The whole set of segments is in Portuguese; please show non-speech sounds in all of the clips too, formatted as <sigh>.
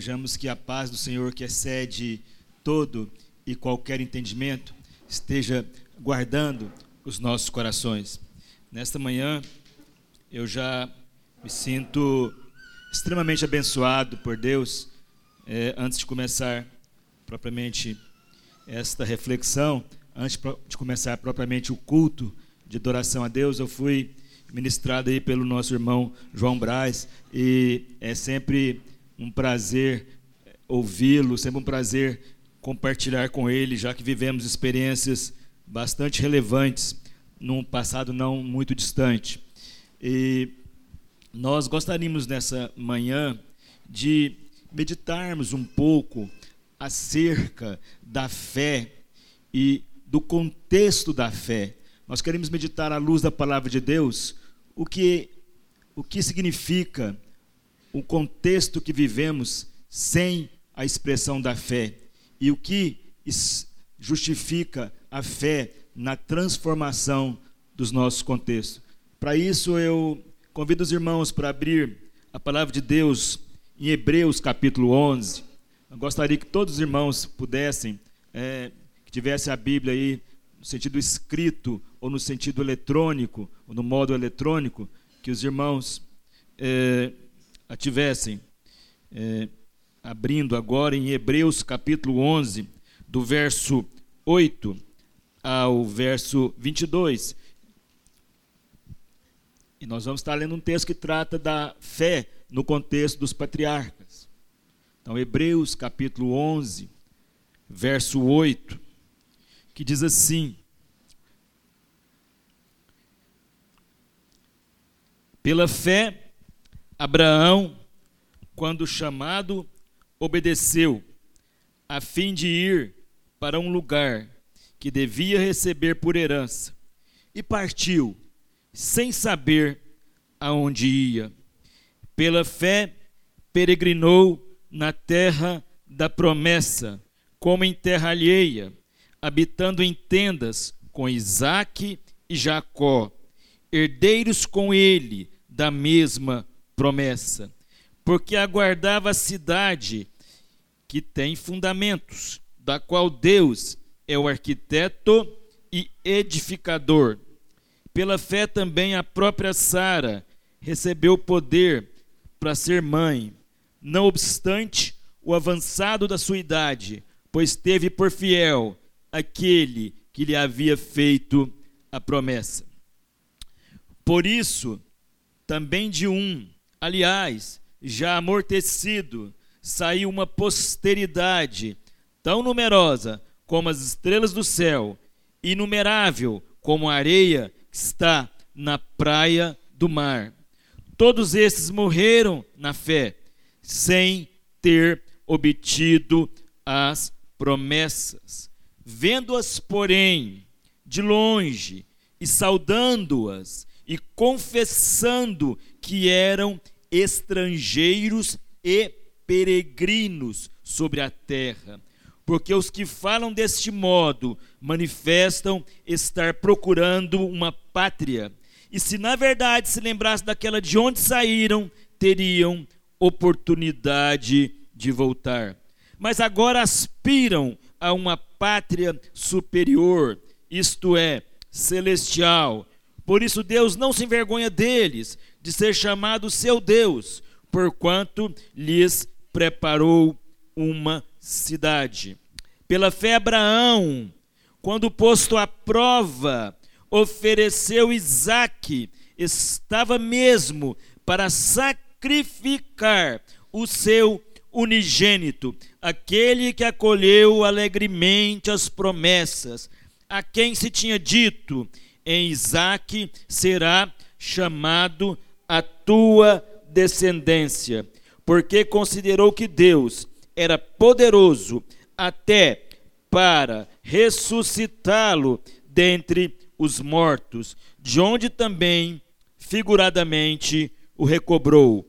Desejamos que a paz do Senhor, que excede todo e qualquer entendimento, esteja guardando os nossos corações. Nesta manhã, eu já me sinto extremamente abençoado por Deus. É, antes de começar propriamente esta reflexão, antes de começar propriamente o culto de adoração a Deus, eu fui ministrado aí pelo nosso irmão João Braz e é sempre um prazer ouvi-lo, sempre um prazer compartilhar com ele, já que vivemos experiências bastante relevantes num passado não muito distante. E nós gostaríamos nessa manhã de meditarmos um pouco acerca da fé e do contexto da fé. Nós queremos meditar à luz da palavra de Deus o que o que significa o contexto que vivemos sem a expressão da fé e o que justifica a fé na transformação dos nossos contextos. Para isso eu convido os irmãos para abrir a palavra de Deus em Hebreus capítulo 11. Eu gostaria que todos os irmãos pudessem, é, que tivessem a Bíblia aí no sentido escrito ou no sentido eletrônico, ou no modo eletrônico, que os irmãos é, a tivessem. É, abrindo agora em Hebreus capítulo 11, do verso 8 ao verso 22. E nós vamos estar lendo um texto que trata da fé no contexto dos patriarcas. Então, Hebreus capítulo 11, verso 8, que diz assim: Pela fé, Abraão, quando chamado, obedeceu, a fim de ir para um lugar que devia receber por herança, e partiu, sem saber aonde ia. Pela fé, peregrinou na terra da promessa, como em terra alheia, habitando em tendas com Isaque e Jacó, herdeiros com ele da mesma promessa, porque aguardava a cidade que tem fundamentos, da qual Deus é o arquiteto e edificador. Pela fé também a própria Sara recebeu poder para ser mãe, não obstante o avançado da sua idade, pois teve por fiel aquele que lhe havia feito a promessa. Por isso, também de um, aliás, já amortecido, saiu uma posteridade tão numerosa como as estrelas do céu, inumerável como a areia que está na praia do mar. Todos esses morreram na fé, sem ter obtido as promessas. Vendo-as, porém, de longe, e saudando-as, e confessando que eram estrangeiros e peregrinos sobre a terra. Porque os que falam deste modo manifestam estar procurando uma pátria. E se na verdade se lembrassem daquela de onde saíram, teriam oportunidade de voltar. Mas agora aspiram a uma pátria superior, isto é, celestial. Por isso Deus não se envergonha deles, de ser chamado seu Deus, porquanto lhes preparou uma cidade. Pela fé, Abraão, quando posto à prova, ofereceu Isaque, estava mesmo para sacrificar o seu unigênito, aquele que acolheu alegremente as promessas, a quem se tinha dito: em Isaque será chamado a tua descendência porque considerou que Deus era poderoso até para ressuscitá-lo dentre os mortos, de onde também, figuradamente, o recobrou.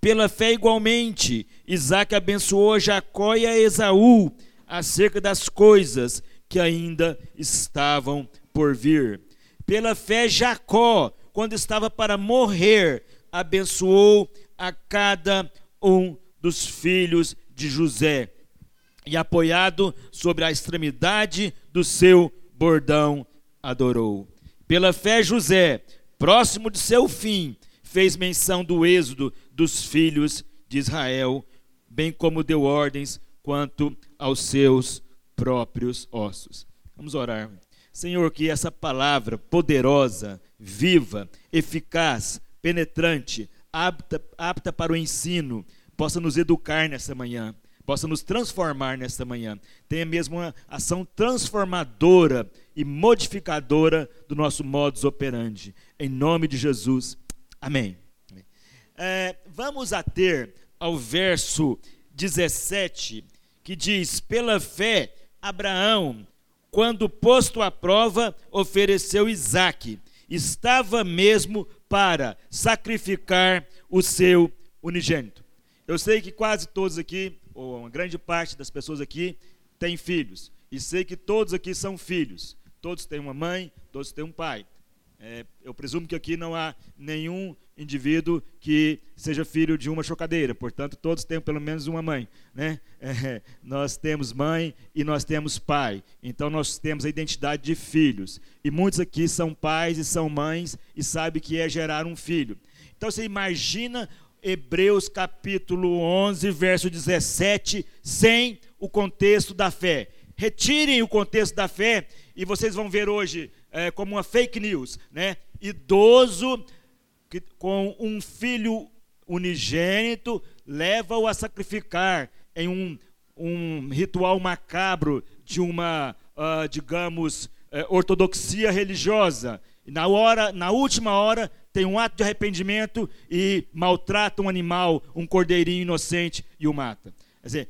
Pela fé, igualmente, Isaac abençoou Jacó e a Esaú acerca das coisas que ainda estavam por vir. Pela fé, Jacó, quando estava para morrer, abençoou a cada um dos filhos de José, e apoiado sobre a extremidade do seu bordão, adorou. Pela fé, José, próximo de seu fim, fez menção do êxodo dos filhos de Israel, bem como deu ordens quanto aos seus próprios ossos. Vamos orar. Senhor, que essa palavra poderosa, viva, eficaz, penetrante, apta, apta para o ensino, possa nos educar nessa manhã, possa nos transformar nesta manhã. Tenha mesmo uma ação transformadora e modificadora do nosso modus operandi. Em nome de Jesus. Amém. É, vamos a ter ao verso 17, que diz: Pela fé, Abraão, quando posto à prova, ofereceu Isaque. Estava mesmo para sacrificar o seu unigênito. Eu sei que quase todos aqui, ou uma grande parte das pessoas aqui, têm filhos. E sei que todos aqui são filhos. Todos têm uma mãe, todos têm um pai. É, eu presumo que aqui não há nenhum indivíduo que seja filho de uma chocadeira, portanto, todos têm pelo menos uma mãe. Né? <laughs> É, nós temos mãe e nós temos pai, então nós temos a identidade de filhos. E muitos aqui são pais e são mães e sabem que é gerar um filho. Então você imagina Hebreus capítulo 11, verso 17, sem o contexto da fé. Retirem o contexto da fé e vocês vão ver hoje é, como uma fake news, né? Idoso que, com um filho unigênito leva-o a sacrificar em um, um ritual macabro de uma, uh, digamos, uh, ortodoxia religiosa. Na hora, na última hora, tem um ato de arrependimento e maltrata um animal, um cordeirinho inocente e o mata. Quer dizer,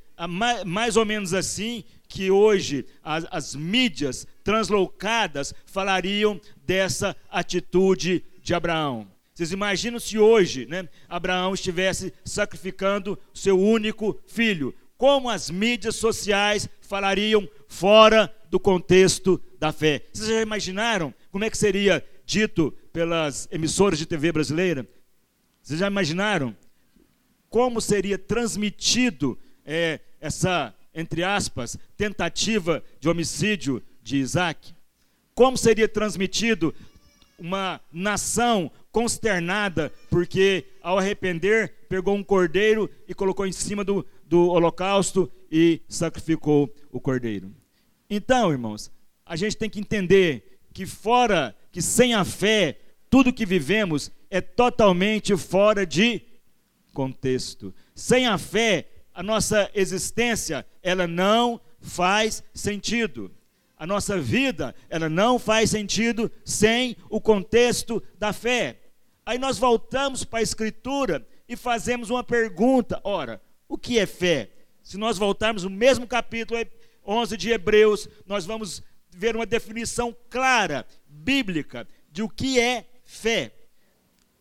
mais ou menos assim que hoje as, as mídias translocadas falariam dessa atitude de Abraão. Vocês imaginam se hoje né, Abraão estivesse sacrificando seu único filho? Como as mídias sociais falariam fora do contexto da fé? Vocês já imaginaram como é que seria dito pelas emissoras de TV brasileira? Vocês já imaginaram como seria transmitido é, essa entre aspas, tentativa de homicídio de Isaac? Como seria transmitido uma nação consternada porque, ao arrepender, pegou um cordeiro e colocou em cima do, do holocausto e sacrificou o cordeiro? Então, irmãos, a gente tem que entender que fora, que sem a fé, tudo que vivemos é totalmente fora de contexto. Sem a fé, a nossa existência, ela não faz sentido. A nossa vida, ela não faz sentido sem o contexto da fé. Aí nós voltamos para a Escritura e fazemos uma pergunta: ora, o que é fé? Se nós voltarmos no mesmo capítulo 11 de Hebreus, nós vamos ver uma definição clara, bíblica, de o que é fé.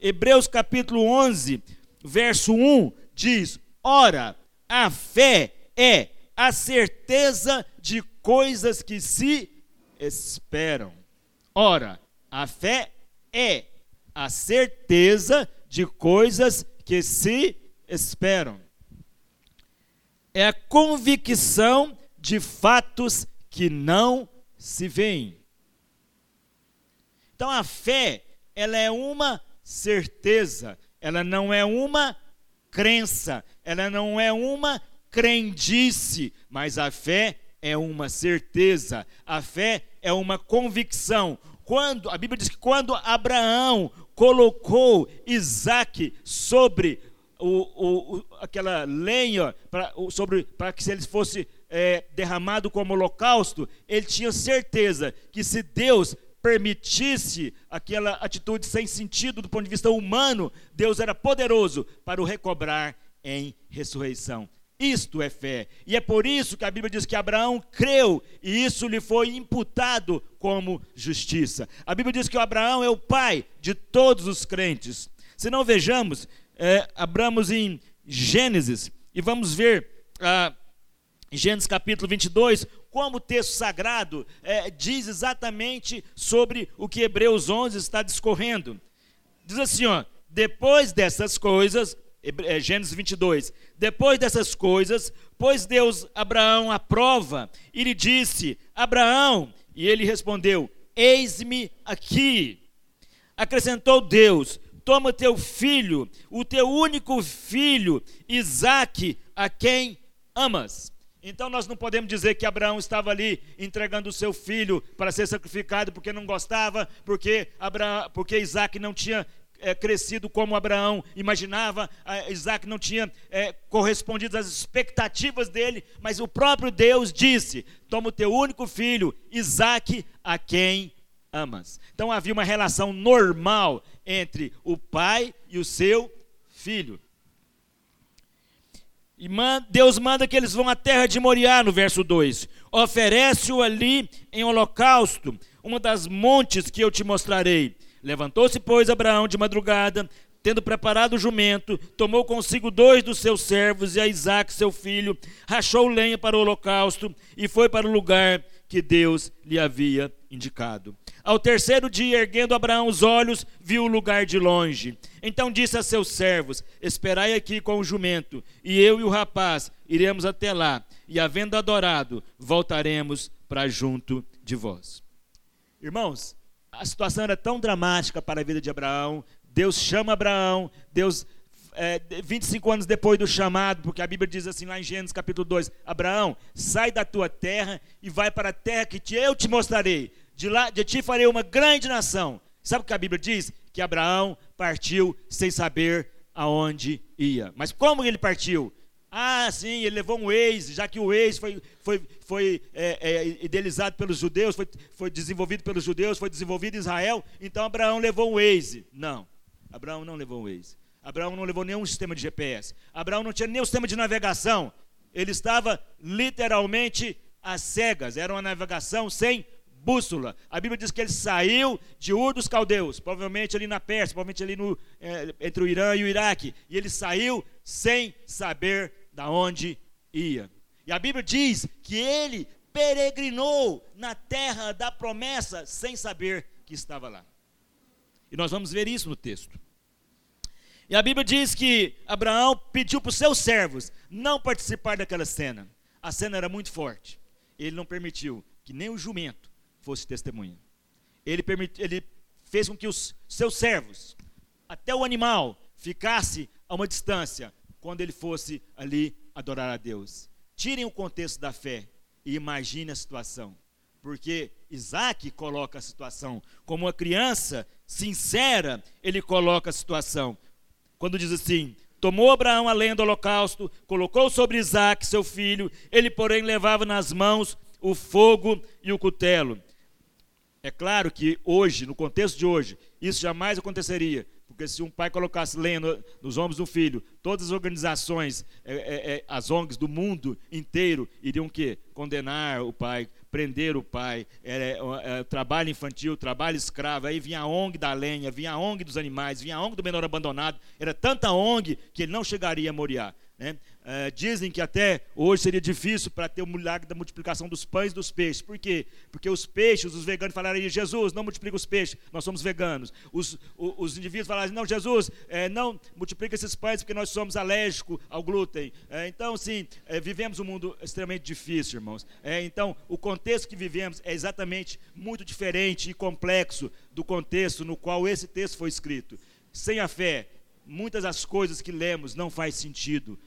Hebreus capítulo 11, verso 1 diz: Ora, a fé é a certeza de coisas que se esperam. Ora, a fé é a certeza de coisas que se esperam. É a convicção de fatos que não se veem. Então a fé, ela é uma certeza, ela não é uma crença, ela não é uma crendice, mas a fé é uma certeza, a fé é uma convicção. Quando a Bíblia diz que quando Abraão colocou Isaac sobre o, o, aquela lenha para para que se ele fosse é, derramado como holocausto, ele tinha certeza que se Deus permitisse aquela atitude sem sentido do ponto de vista humano, Deus era poderoso para o recobrar em ressurreição. Isto é fé. E é por isso que a Bíblia diz que Abraão creu e isso lhe foi imputado como justiça. A Bíblia diz que Abraão é o pai de todos os crentes. Se não vejamos, é, abramos em Gênesis e vamos ver ah, Gênesis capítulo 22, como o texto sagrado é, diz exatamente sobre o que Hebreus 11 está discorrendo. Diz assim, ó, depois dessas coisas, Gênesis 22. Depois dessas coisas, pôs Deus Abraão à prova e lhe disse: Abraão, e ele respondeu: Eis-me aqui. Acrescentou Deus: Toma teu filho, o teu único filho, Isaque, a quem amas. Então nós não podemos dizer que Abraão estava ali entregando o seu filho para ser sacrificado porque não gostava, porque, Abraão, porque Isaac não tinha é, crescido como Abraão imaginava, Isaac não tinha é, correspondido às expectativas dele, mas o próprio Deus disse: Toma o teu único filho, Isaac, a quem amas. Então havia uma relação normal entre o pai e o seu filho. E Deus manda que eles vão à terra de Moriá, no verso 2. Oferece-o ali em holocausto, uma das montes que eu te mostrarei. Levantou-se, pois, Abraão de madrugada, tendo preparado o jumento, tomou consigo dois dos seus servos e a Isaac, seu filho, rachou lenha para o holocausto e foi para o lugar que Deus lhe havia indicado. Ao terceiro dia, erguendo Abraão os olhos, viu o lugar de longe. Então disse a seus servos: Esperai aqui com o jumento, e eu e o rapaz iremos até lá, e havendo adorado, voltaremos para junto de vós. Irmãos, a situação era tão dramática para a vida de Abraão. Deus chama Abraão, Deus é, 25 anos depois do chamado, porque a Bíblia diz assim lá em Gênesis capítulo 2: Abraão, sai da tua terra e vai para a terra que eu te mostrarei de, lá, de ti farei uma grande nação. Sabe o que a Bíblia diz? Que Abraão partiu sem saber aonde ia. Mas como ele partiu? Ah, sim, ele levou um ex, já que o ex foi, foi, foi é, é, idealizado pelos judeus, foi, foi desenvolvido pelos judeus, foi desenvolvido em Israel, então Abraão levou um ex. Não, Abraão não levou um ex. Abraão não levou nenhum sistema de GPS. Abraão não tinha nenhum sistema de navegação. Ele estava literalmente às cegas. Era uma navegação sem bússola. A Bíblia diz que ele saiu de Ur dos Caldeus, provavelmente ali na Pérsia, provavelmente ali no, é, entre o Irã e o Iraque. E ele saiu sem saber da onde ia. E a Bíblia diz que ele peregrinou na terra da promessa sem saber que estava lá. E nós vamos ver isso no texto. E a Bíblia diz que Abraão pediu para os seus servos não participar daquela cena. A cena era muito forte. Ele não permitiu que nem o jumento fosse testemunha. Ele, permit, ele fez com que os seus servos, até o animal, ficasse a uma distância quando ele fosse ali adorar a Deus. Tirem o contexto da fé e imagine a situação. Porque Isaac coloca a situação. Como uma criança sincera, ele coloca a situação. Quando diz assim: Tomou Abraão a lenha do holocausto, colocou sobre Isaac, seu filho, ele, porém, levava nas mãos o fogo e o cutelo. É claro que hoje, no contexto de hoje, isso jamais aconteceria, porque se um pai colocasse lenha nos ombros do filho, todas as organizações, é, é, é, as ONGs do mundo inteiro iriam o quê? Condenar o pai, prender o pai, é, é, trabalho infantil, trabalho escravo, aí vinha a ONG da lenha, vinha a ONG dos animais, vinha a ONG do menor abandonado, era tanta ONG que ele não chegaria a Moriá. Né? Uh, dizem que até hoje seria difícil para ter o milagre da multiplicação dos pães e dos peixes. Por quê? Porque os peixes, os veganos falaram, Jesus, não multiplica os peixes, nós somos veganos. Os, os, os indivíduos falaram, não, Jesus, é, não multiplica esses pães porque nós somos alérgicos ao glúten. É, então, sim, é, vivemos um mundo extremamente difícil, irmãos. então, o contexto que vivemos é exatamente muito diferente e complexo do contexto no qual esse texto foi escrito. Sem a fé, muitas das coisas que lemos não faz sentido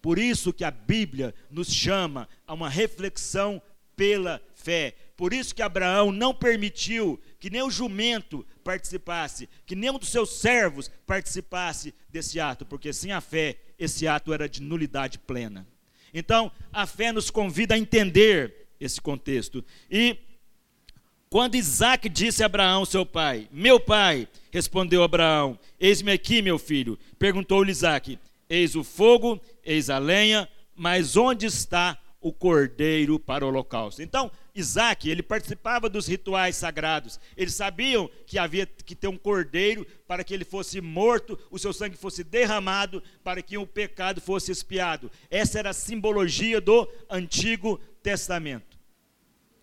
por isso que a Bíblia nos chama a uma reflexão pela fé. Por isso que Abraão não permitiu que nem o jumento participasse, que nenhum dos seus servos participasse desse ato, porque sem a fé esse ato era de nulidade plena. Então, a fé nos convida a entender esse contexto. E quando Isaac disse a Abraão, seu pai, meu pai, respondeu Abraão, eis-me aqui, meu filho. Perguntou-lhe Isaac, Eis o fogo, eis a lenha, mas onde está o cordeiro para o holocausto? Então, Isaac, ele participava dos rituais sagrados. Eles sabiam que havia que ter um cordeiro para que ele fosse morto, o seu sangue fosse derramado, para que o pecado fosse expiado. Essa era a simbologia do Antigo Testamento.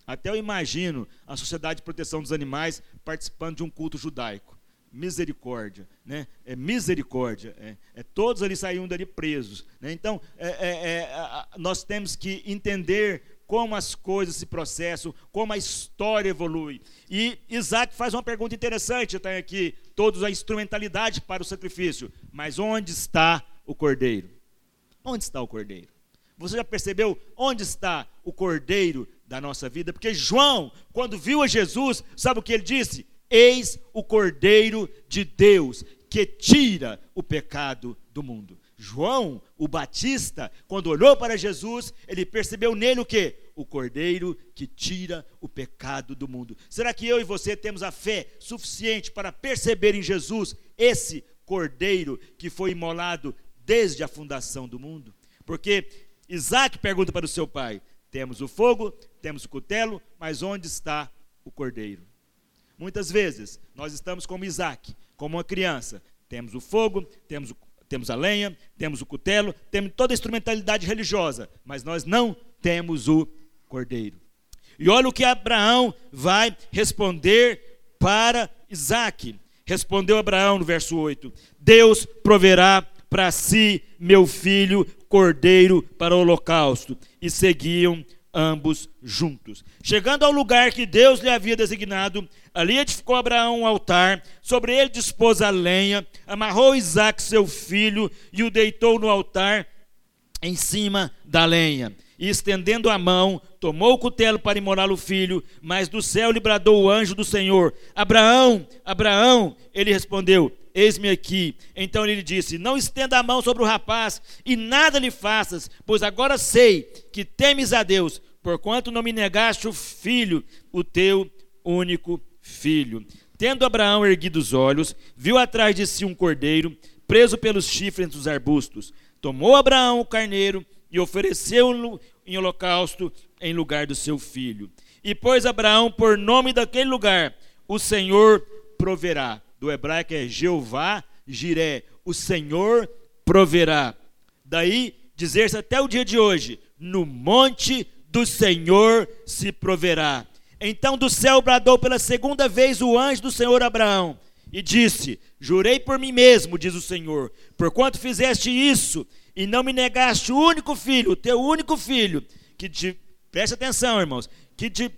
Até eu imagino a Sociedade de Proteção dos Animais participando de um culto judaico. Misericórdia, né? É misericórdia. É, é todos ali saíram dali presos. Né? Então, é, é, é nós temos que entender como as coisas se processam, como a história evolui. E Isaac faz uma pergunta interessante, tem aqui todos a instrumentalidade para o sacrifício. Mas onde está o cordeiro? Onde está o cordeiro? Você já percebeu onde está o cordeiro da nossa vida? Porque João, quando viu a Jesus, sabe o que ele disse? Eis o cordeiro de Deus que tira o pecado do mundo. João, o Batista, quando olhou para Jesus, ele percebeu nele o que? O cordeiro que tira o pecado do mundo. Será que eu e você temos a fé suficiente para perceber em Jesus esse cordeiro que foi imolado desde a fundação do mundo? Porque Isaac pergunta para o seu pai: temos o fogo, temos o cutelo, mas onde está o cordeiro? Muitas vezes nós estamos como Isaac, como uma criança. Temos o fogo, temos o temos a lenha, temos o cutelo, temos toda a instrumentalidade religiosa, mas nós não temos o cordeiro. E olha o que Abraão vai responder para Isaac. Respondeu Abraão no verso 8: Deus proverá para si, meu filho, cordeiro para o holocausto. E seguiam ambos juntos. Chegando ao lugar que Deus lhe havia designado, ali edificou Abraão um altar, sobre ele dispôs a lenha, amarrou Isaac, seu filho, e o deitou no altar em cima da lenha. E estendendo a mão, tomou o cutelo para imolar o filho, mas do céu lhe bradou o anjo do Senhor: Abraão, Abraão. Ele respondeu: Eis-me aqui. Então ele disse: Não estenda a mão sobre o rapaz e nada lhe faças, pois agora sei que temes a Deus, porquanto não me negaste o filho, o teu único filho. Tendo Abraão erguido os olhos, viu atrás de si um cordeiro, preso pelos chifres dos arbustos. Tomou Abraão o carneiro e ofereceu-o em holocausto em lugar do seu filho. E pôs Abraão por nome daquele lugar: O Senhor proverá. Do hebraico é Jeová Jiré, o Senhor proverá. Daí dizer-se até o dia de hoje: No monte do Senhor se proverá. Então do céu bradou pela segunda vez o anjo do Senhor Abraão e disse: Jurei por mim mesmo, diz o Senhor, porquanto fizeste isso e não me negaste o único filho, o teu único filho, que te, preste atenção, irmãos, que te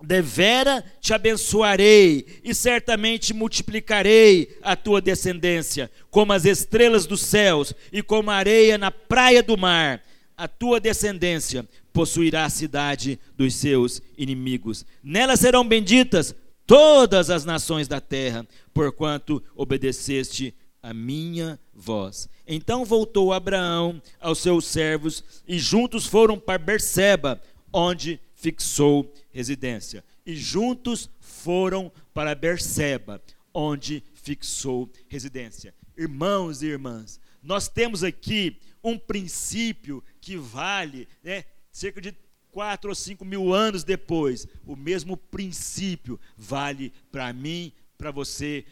devera te abençoarei e certamente multiplicarei a tua descendência, como as estrelas dos céus e como a areia na praia do mar. A tua descendência possuirá a cidade dos seus inimigos. Nela serão benditas todas as nações da terra, porquanto obedeceste a minha voz. Então voltou Abraão aos seus servos e juntos foram para Berseba, onde fixou residência. E juntos foram para Berseba, onde fixou residência. Irmãos e irmãs, nós temos aqui um princípio que vale né, cerca de quatro ou cinco mil anos depois, o mesmo princípio vale para mim, para você,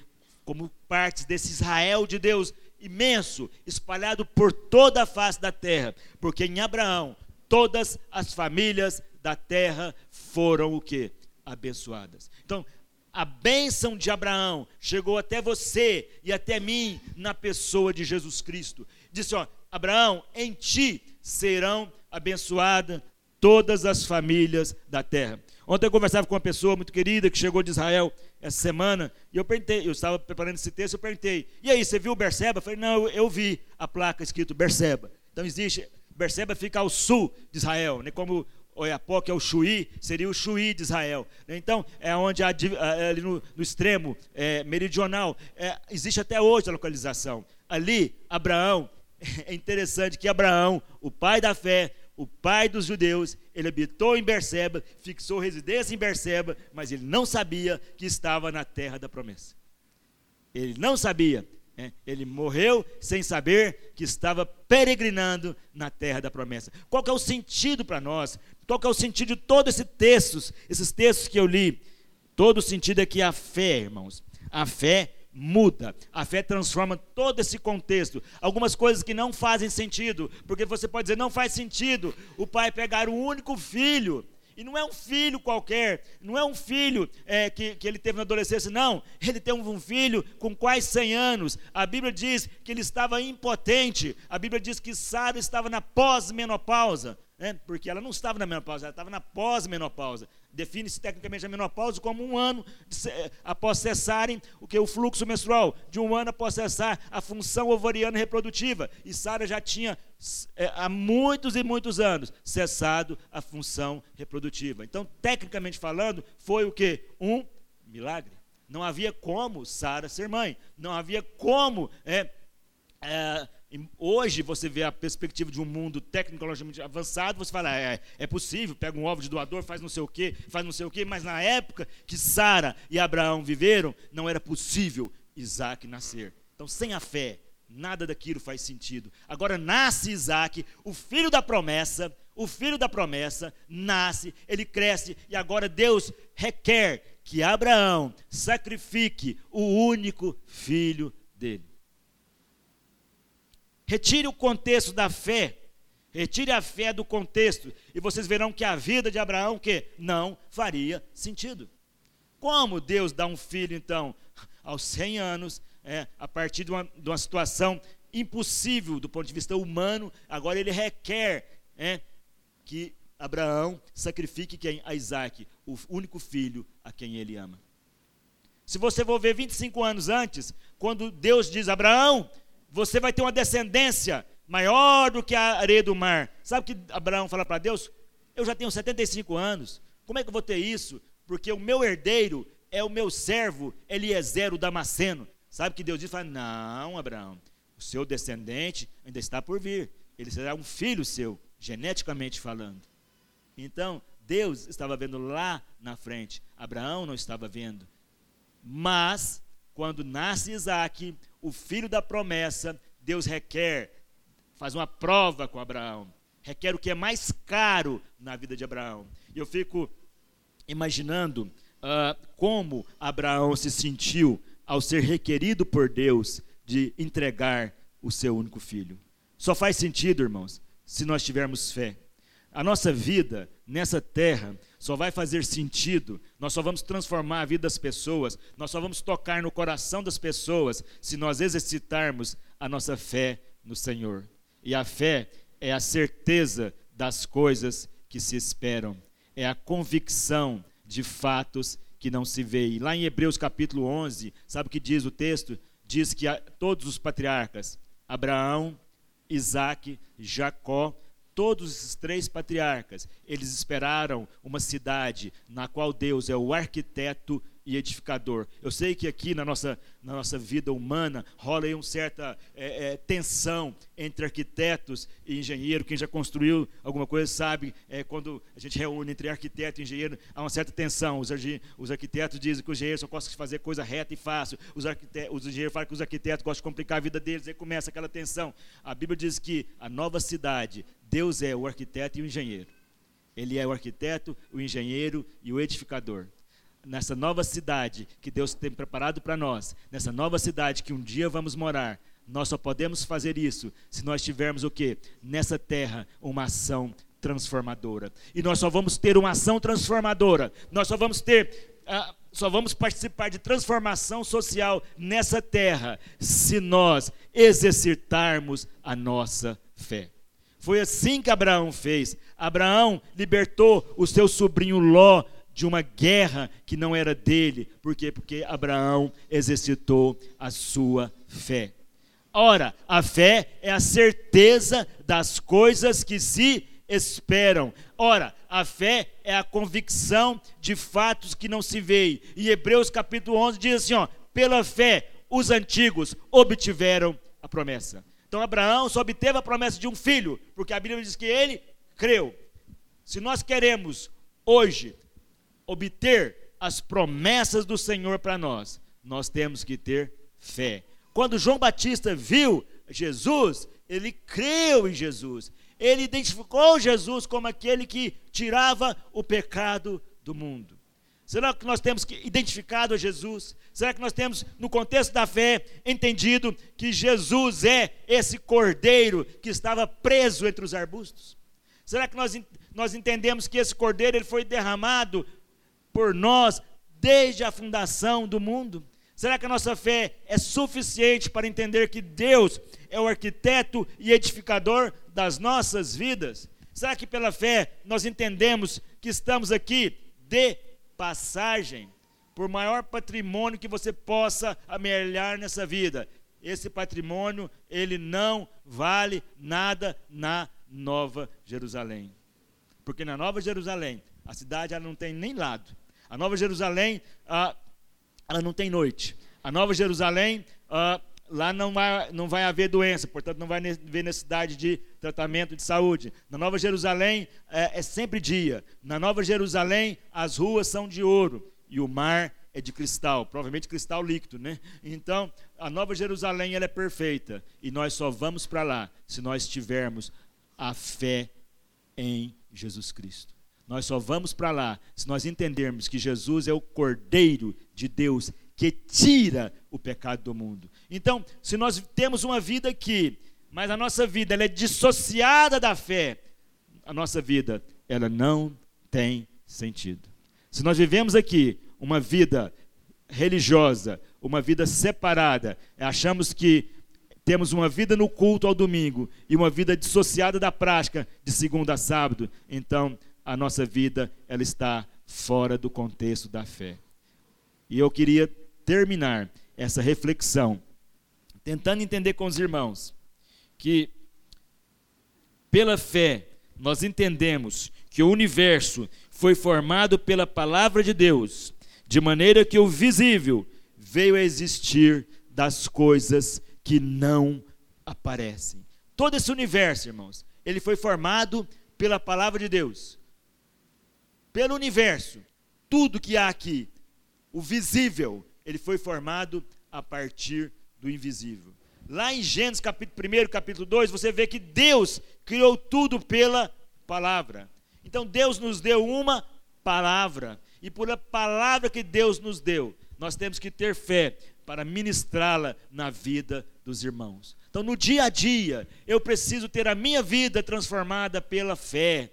como partes desse Israel de Deus imenso, espalhado por toda a face da terra, porque em Abraão todas as famílias da terra foram o que? Abençoadas. Então, a bênção de Abraão chegou até você e até mim na pessoa de Jesus Cristo. Disse, ó, Abraão, em ti serão abençoadas todas as famílias da terra. Ontem eu conversava com uma pessoa muito querida que chegou de Israel essa semana, e eu perguntei, eu estava preparando esse texto, eu perguntei, e aí, você viu Berseba? Eu falei, não, eu vi a placa escrito Berseba. Então existe, Berseba fica ao sul de Israel, né, como Oiapoque é o Chuí, seria o Chuí de Israel. Então, é onde, ali no, no extremo é, meridional, é, existe até hoje a localização. Ali, Abraão <laughs> é interessante que Abraão, o pai da fé, o pai dos judeus, ele habitou em Berseba, fixou residência em Berseba, mas ele não sabia que estava na terra da promessa. Ele não sabia. Né? Ele morreu sem saber que estava peregrinando na terra da promessa. Qual é o sentido para nós? Qual é o sentido de todos esses textos, esses textos que eu li? Todo o sentido é que a fé, irmãos, a fé muda. A fé transforma todo esse contexto. Algumas coisas que não fazem sentido, porque você pode dizer, não faz sentido o pai pegar o único filho E não é um filho qualquer, não é um filho é, que, que ele teve na adolescência, não. Ele tem um filho com quase 100 anos. A Bíblia diz que ele estava impotente. A Bíblia diz que Sara estava na pós-menopausa né? porque ela não estava na menopausa, ela estava na pós-menopausa. Define-se tecnicamente a menopausa como um ano de, após cessarem o que o fluxo menstrual, de um ano após cessar a função ovariana reprodutiva. E Sara já tinha é, há muitos e muitos anos cessado a função reprodutiva. Então, tecnicamente falando, foi o que? Um milagre. Não havia como Sara ser mãe. Não havia como é, é, Hoje você vê a perspectiva de um mundo tecnologicamente avançado, você fala, é, é possível, pega um ovo de doador, faz não sei o quê, faz não sei o quê, mas na época que Sara e Abraão viveram, não era possível Isaac nascer. Então, sem a fé, nada daquilo faz sentido. Agora nasce Isaac, o filho da promessa, o filho da promessa nasce, ele cresce, e agora Deus requer que Abraão sacrifique o único filho dele. Retire o contexto da fé. Retire a fé do contexto e vocês verão que a vida de Abraão que não faria sentido. Como Deus dá um filho então aos 100 anos, é, a partir de uma, de uma situação impossível do ponto de vista humano, agora ele requer é, que Abraão sacrifique quem? A Isaac, o único filho a quem ele ama. Se você for ver 25 anos antes, quando Deus diz: Abraão, você vai ter uma descendência maior do que a areia do mar. Sabe o que Abraão fala para Deus? Eu já tenho 75 anos, como é que eu vou ter isso? Porque o meu herdeiro é o meu servo Eliezer o Damasceno. Sabe o que Deus diz? Fala, não, Abraão, o seu descendente ainda está por vir. Ele será um filho seu, geneticamente falando. Então, Deus estava vendo lá na frente, Abraão não estava vendo. Mas, quando nasce Isaac, o filho da promessa, Deus requer, faz uma prova com Abraão, requer o que é mais caro na vida de Abraão. E eu fico imaginando uh, como Abraão se sentiu ao ser requerido por Deus de entregar o seu único filho. Só faz sentido, irmãos, se nós tivermos fé. A nossa vida nessa terra só vai fazer sentido, nós só vamos transformar a vida das pessoas, nós só vamos tocar no coração das pessoas se nós exercitarmos a nossa fé no Senhor. E a fé é a certeza das coisas que se esperam, é a convicção de fatos que não se veem. Lá em Hebreus capítulo 11, sabe o que diz o texto? Diz que todos os patriarcas, Abraão, Isaac, Jacó, todos esses três patriarcas, eles esperaram uma cidade na qual Deus é o arquiteto e edificador. Eu sei que aqui na nossa, na nossa vida humana rola aí uma certa é, é, tensão entre arquitetos e engenheiro. Quem já construiu alguma coisa sabe, é, quando a gente reúne entre arquiteto e engenheiro, há uma certa tensão. Os, os arquitetos dizem que o engenheiro só gosta de fazer coisa reta e fácil. Os, os engenheiros falam que os arquitetos gostam de complicar a vida deles, aí começa aquela tensão. A Bíblia diz que a nova cidade, Deus é o arquiteto e o engenheiro. Ele é o arquiteto, o engenheiro e o edificador nessa nova cidade que Deus tem preparado para nós, nessa nova cidade que um dia vamos morar, nós só podemos fazer isso se nós tivermos o que? Nessa terra, uma ação transformadora. E nós só vamos ter uma ação transformadora, nós só vamos ter. Uh, só vamos participar de transformação social nessa terra se nós exercitarmos a nossa fé. Foi assim que Abraão fez. Abraão libertou o seu sobrinho Ló de uma guerra que não era dele. Por quê? Porque Abraão exercitou a sua fé. Ora, a fé é a certeza das coisas que se esperam. Ora, a fé é a convicção de fatos que não se veem. E Hebreus capítulo 11 diz assim, ó, pela fé os antigos obtiveram a promessa. Então Abraão só obteve a promessa de um filho, porque a Bíblia diz que ele creu. Se nós queremos hoje obter as promessas do Senhor para nós, nós temos que ter fé. Quando João Batista viu Jesus, ele creu em Jesus. Ele identificou Jesus como aquele que tirava o pecado do mundo. Será que nós temos que identificado a Jesus? Será que nós temos, no contexto da fé, entendido que Jesus é esse cordeiro que estava preso entre os arbustos? Será que nós, nós entendemos que esse cordeiro ele foi derramado por nós desde a fundação do mundo? Será que a nossa fé é suficiente para entender que Deus é o arquiteto e edificador das nossas vidas? Será que pela fé nós entendemos que estamos aqui de passagem? Por maior patrimônio que você possa amelhar nessa vida, esse patrimônio, ele não vale nada na Nova Jerusalém. Porque na Nova Jerusalém, a cidade ela não tem nem lado. A Nova Jerusalém, ah, ela não tem noite. A Nova Jerusalém, ah, lá não vai, não vai haver doença, portanto não vai haver necessidade de tratamento de saúde. Na Nova Jerusalém é, é sempre dia. Na Nova Jerusalém as ruas são de ouro e o mar é de cristal, provavelmente cristal líquido, né? Então, a Nova Jerusalém ela é perfeita e nós só vamos para lá se nós tivermos a fé em Jesus Cristo. Nós só vamos para lá se nós entendermos que Jesus é o Cordeiro de Deus que tira o pecado do mundo. Então, se nós temos uma vida aqui, mas a nossa vida ela é dissociada da fé, a nossa vida ela não tem sentido. Se nós vivemos aqui uma vida religiosa, uma vida separada, achamos que temos uma vida no culto ao domingo e uma vida dissociada da prática de segunda a sábado, então a nossa vida ela está fora do contexto da fé. E eu queria terminar essa reflexão tentando entender com os irmãos que pela fé nós entendemos que o universo foi formado pela palavra de Deus, de maneira que o visível veio a existir das coisas que não aparecem. Todo esse universo, irmãos, ele foi formado pela palavra de Deus. Pelo universo, tudo que há aqui, o visível, ele foi formado a partir do invisível. Lá em Gênesis capítulo 1, capítulo 2, você vê que Deus criou tudo pela palavra. Então Deus nos deu uma palavra, e por a palavra que Deus nos deu, nós temos que ter fé para ministrá-la na vida dos irmãos. Então, no dia a dia, eu preciso ter a minha vida transformada pela fé.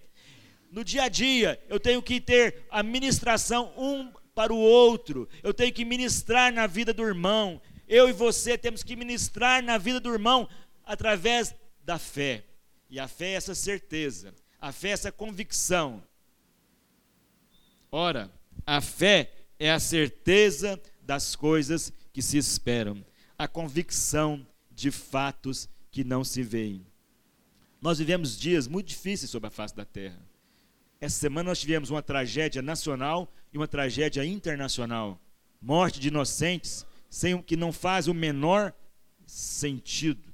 No dia a dia, eu tenho que ter a ministração um para o outro. Eu tenho que ministrar na vida do irmão. Eu e você temos que ministrar na vida do irmão através da fé. E a fé é essa certeza, a fé é essa convicção. Ora, a fé é a certeza das coisas que se esperam, a convicção de fatos que não se veem. Nós vivemos dias muito difíceis sobre a face da terra. Essa semana nós tivemos uma tragédia nacional e uma tragédia internacional. Morte de inocentes sem, que não faz o menor sentido.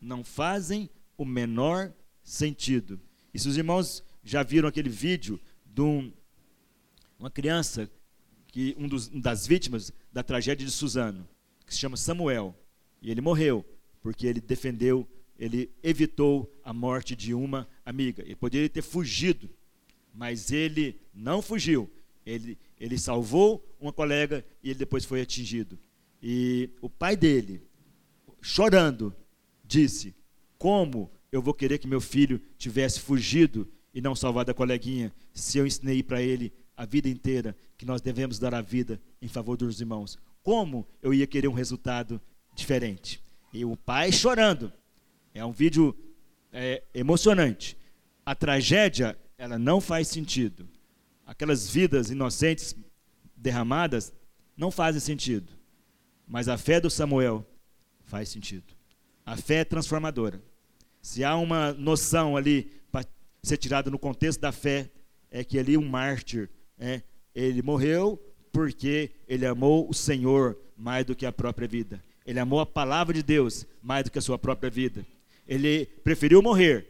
Não fazem o menor sentido. E se os irmãos já viram aquele vídeo de um, uma criança, que um dos, das vítimas da tragédia de Suzano, que se chama Samuel, e ele morreu porque ele defendeu, ele evitou a morte de uma amiga. Ele poderia ter fugido, mas ele não fugiu. Ele, ele salvou uma colega e ele depois foi atingido. E o pai dele, chorando, disse: Como eu vou querer que meu filho tivesse fugido e não salvado a coleguinha, se eu ensinei para ele a vida inteira que nós devemos dar a vida em favor dos irmãos? Como eu ia querer um resultado diferente? E o pai chorando. É um vídeo é, emocionante. A tragédia, ela não faz sentido. Aquelas vidas inocentes derramadas não fazem sentido. Mas a fé do Samuel faz sentido. A fé é transformadora. Se há uma noção ali para ser tirada no contexto da fé, é que ali um mártir, é, ele morreu porque ele amou o Senhor mais do que a própria vida. Ele amou a palavra de Deus mais do que a sua própria vida. Ele preferiu morrer,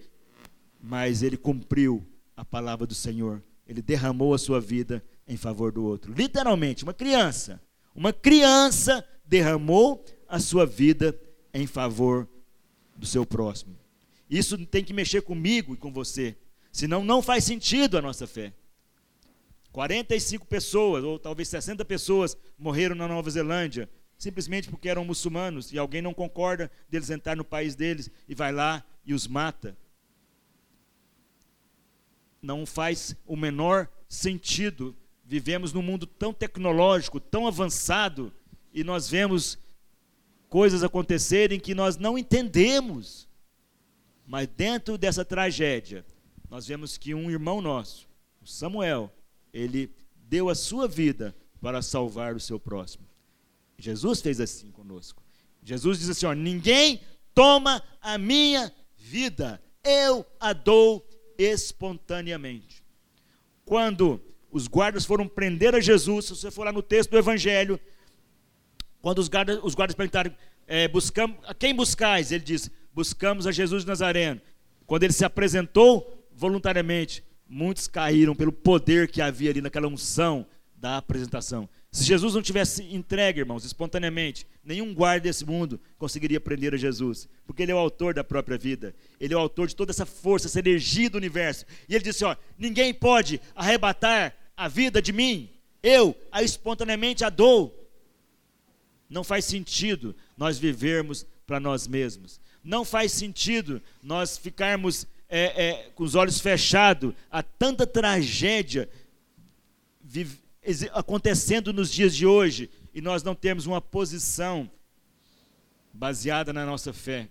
mas ele cumpriu a palavra do Senhor. Ele derramou a sua vida em favor do outro. Literalmente, uma criança, uma criança derramou a sua vida em favor do seu próximo. Isso tem que mexer comigo e com você, senão não faz sentido a nossa fé. 45 pessoas, ou talvez 60 pessoas, morreram na Nova Zelândia, simplesmente porque eram muçulmanos e alguém não concorda deles entrar no país deles e vai lá e os mata. Não faz o menor sentido. Vivemos num mundo tão tecnológico, tão avançado, e nós vemos coisas acontecerem que nós não entendemos. Mas dentro dessa tragédia, nós vemos que um irmão nosso, Samuel, ele deu a sua vida para salvar o seu próximo. Jesus fez assim conosco. Jesus diz assim: ó, ninguém toma a minha vida, eu a dou espontaneamente. Quando os guardas foram prender a Jesus, se você for lá no texto do Evangelho, quando os guardas, os guardas perguntaram, é, buscamos, a quem buscais? Ele disse, buscamos a Jesus de Nazareno. Quando ele se apresentou voluntariamente, muitos caíram pelo poder que havia ali naquela unção da apresentação. Se Jesus não tivesse entregue, irmãos, espontaneamente, nenhum guarda desse mundo conseguiria prender a Jesus, porque ele é o autor da própria vida, ele é o autor de toda essa força, essa energia do universo. E ele disse: ó, ninguém pode arrebatar a vida de mim, eu a espontaneamente a dou. Não faz sentido nós vivermos para nós mesmos. Não faz sentido nós ficarmos é, é, com os olhos fechados a tanta tragédia acontecendo nos dias de hoje e nós não temos uma posição baseada na nossa fé.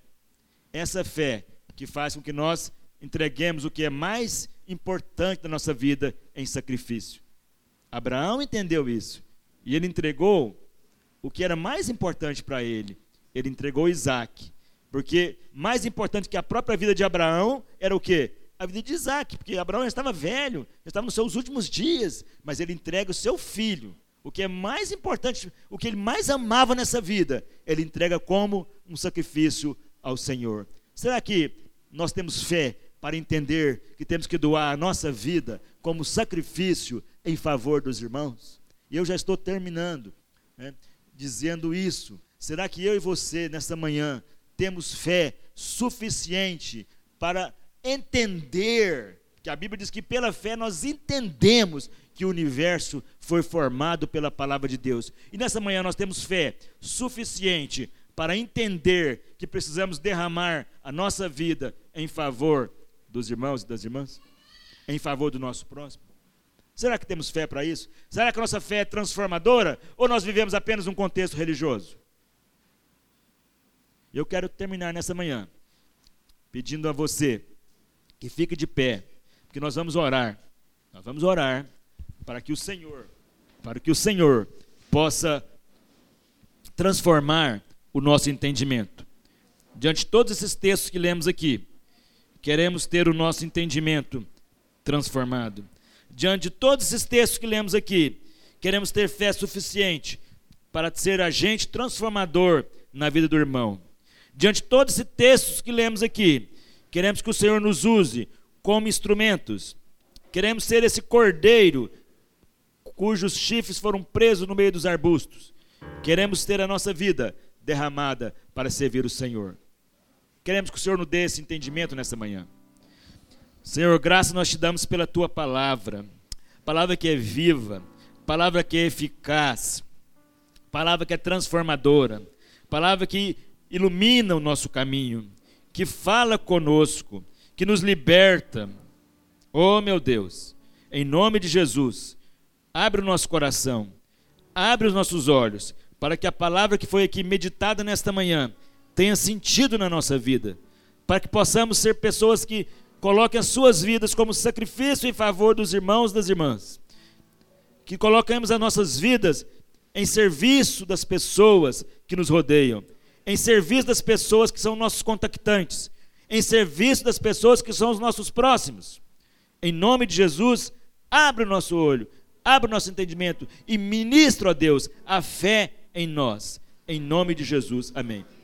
Essa fé que faz com que nós entreguemos o que é mais importante da nossa vida em sacrifício. Abraão entendeu isso e ele entregou o que era mais importante para ele. Ele entregou Isaac. Porque mais importante que a própria vida de Abraão era o quê? A vida de Isaac, porque Abraão já estava velho, já estava nos seus últimos dias, mas ele entrega o seu filho. O que é mais importante, o que ele mais amava nessa vida, ele entrega como um sacrifício ao Senhor. Será que nós temos fé para entender que temos que doar a nossa vida como sacrifício em favor dos irmãos? E eu já estou terminando. Né? dizendo isso? Será que eu e você, nessa manhã, temos fé suficiente para entender que a Bíblia diz que pela fé nós entendemos que o universo foi formado pela palavra de Deus. E nessa manhã nós temos fé suficiente para entender que precisamos derramar a nossa vida em favor dos irmãos e das irmãs, em favor do nosso próximo. Será que temos fé para isso? Será que a nossa fé é transformadora? Ou nós vivemos apenas um contexto religioso? Eu quero terminar nessa manhã pedindo a você que fique de pé, porque nós vamos orar. Nós vamos orar para que o Senhor, para que o Senhor possa transformar o nosso entendimento. Diante de todos esses textos que lemos aqui, queremos ter o nosso entendimento transformado diante de todos esses textos que lemos aqui, queremos ter fé suficiente para ser agente transformador na vida do irmão. Diante de todos esses textos que lemos aqui, queremos que o Senhor nos use como instrumentos. Queremos ser esse cordeiro cujos chifres foram presos no meio dos arbustos. Queremos ter a nossa vida derramada para servir o Senhor. Queremos que o Senhor nos dê esse entendimento nessa manhã. Senhor, graça nós te damos pela tua palavra, palavra que é viva, palavra que é eficaz, palavra que é transformadora, palavra que ilumina o nosso caminho, que fala conosco, que nos liberta. Oh, meu Deus, em nome de Jesus, abre o nosso coração, abre os nossos olhos, para que a palavra que foi aqui meditada nesta manhã tenha sentido na nossa vida, para que possamos ser pessoas que coloquem as suas vidas como sacrifício em favor dos irmãos e das irmãs. Que coloquemos as nossas vidas em serviço das pessoas que nos rodeiam, em serviço das pessoas que são nossos contactantes, em serviço das pessoas que são os nossos próximos. Em nome de Jesus, abre o nosso olho, abre o nosso entendimento e ministra a Deus a fé em nós. Em nome de Jesus. Amém.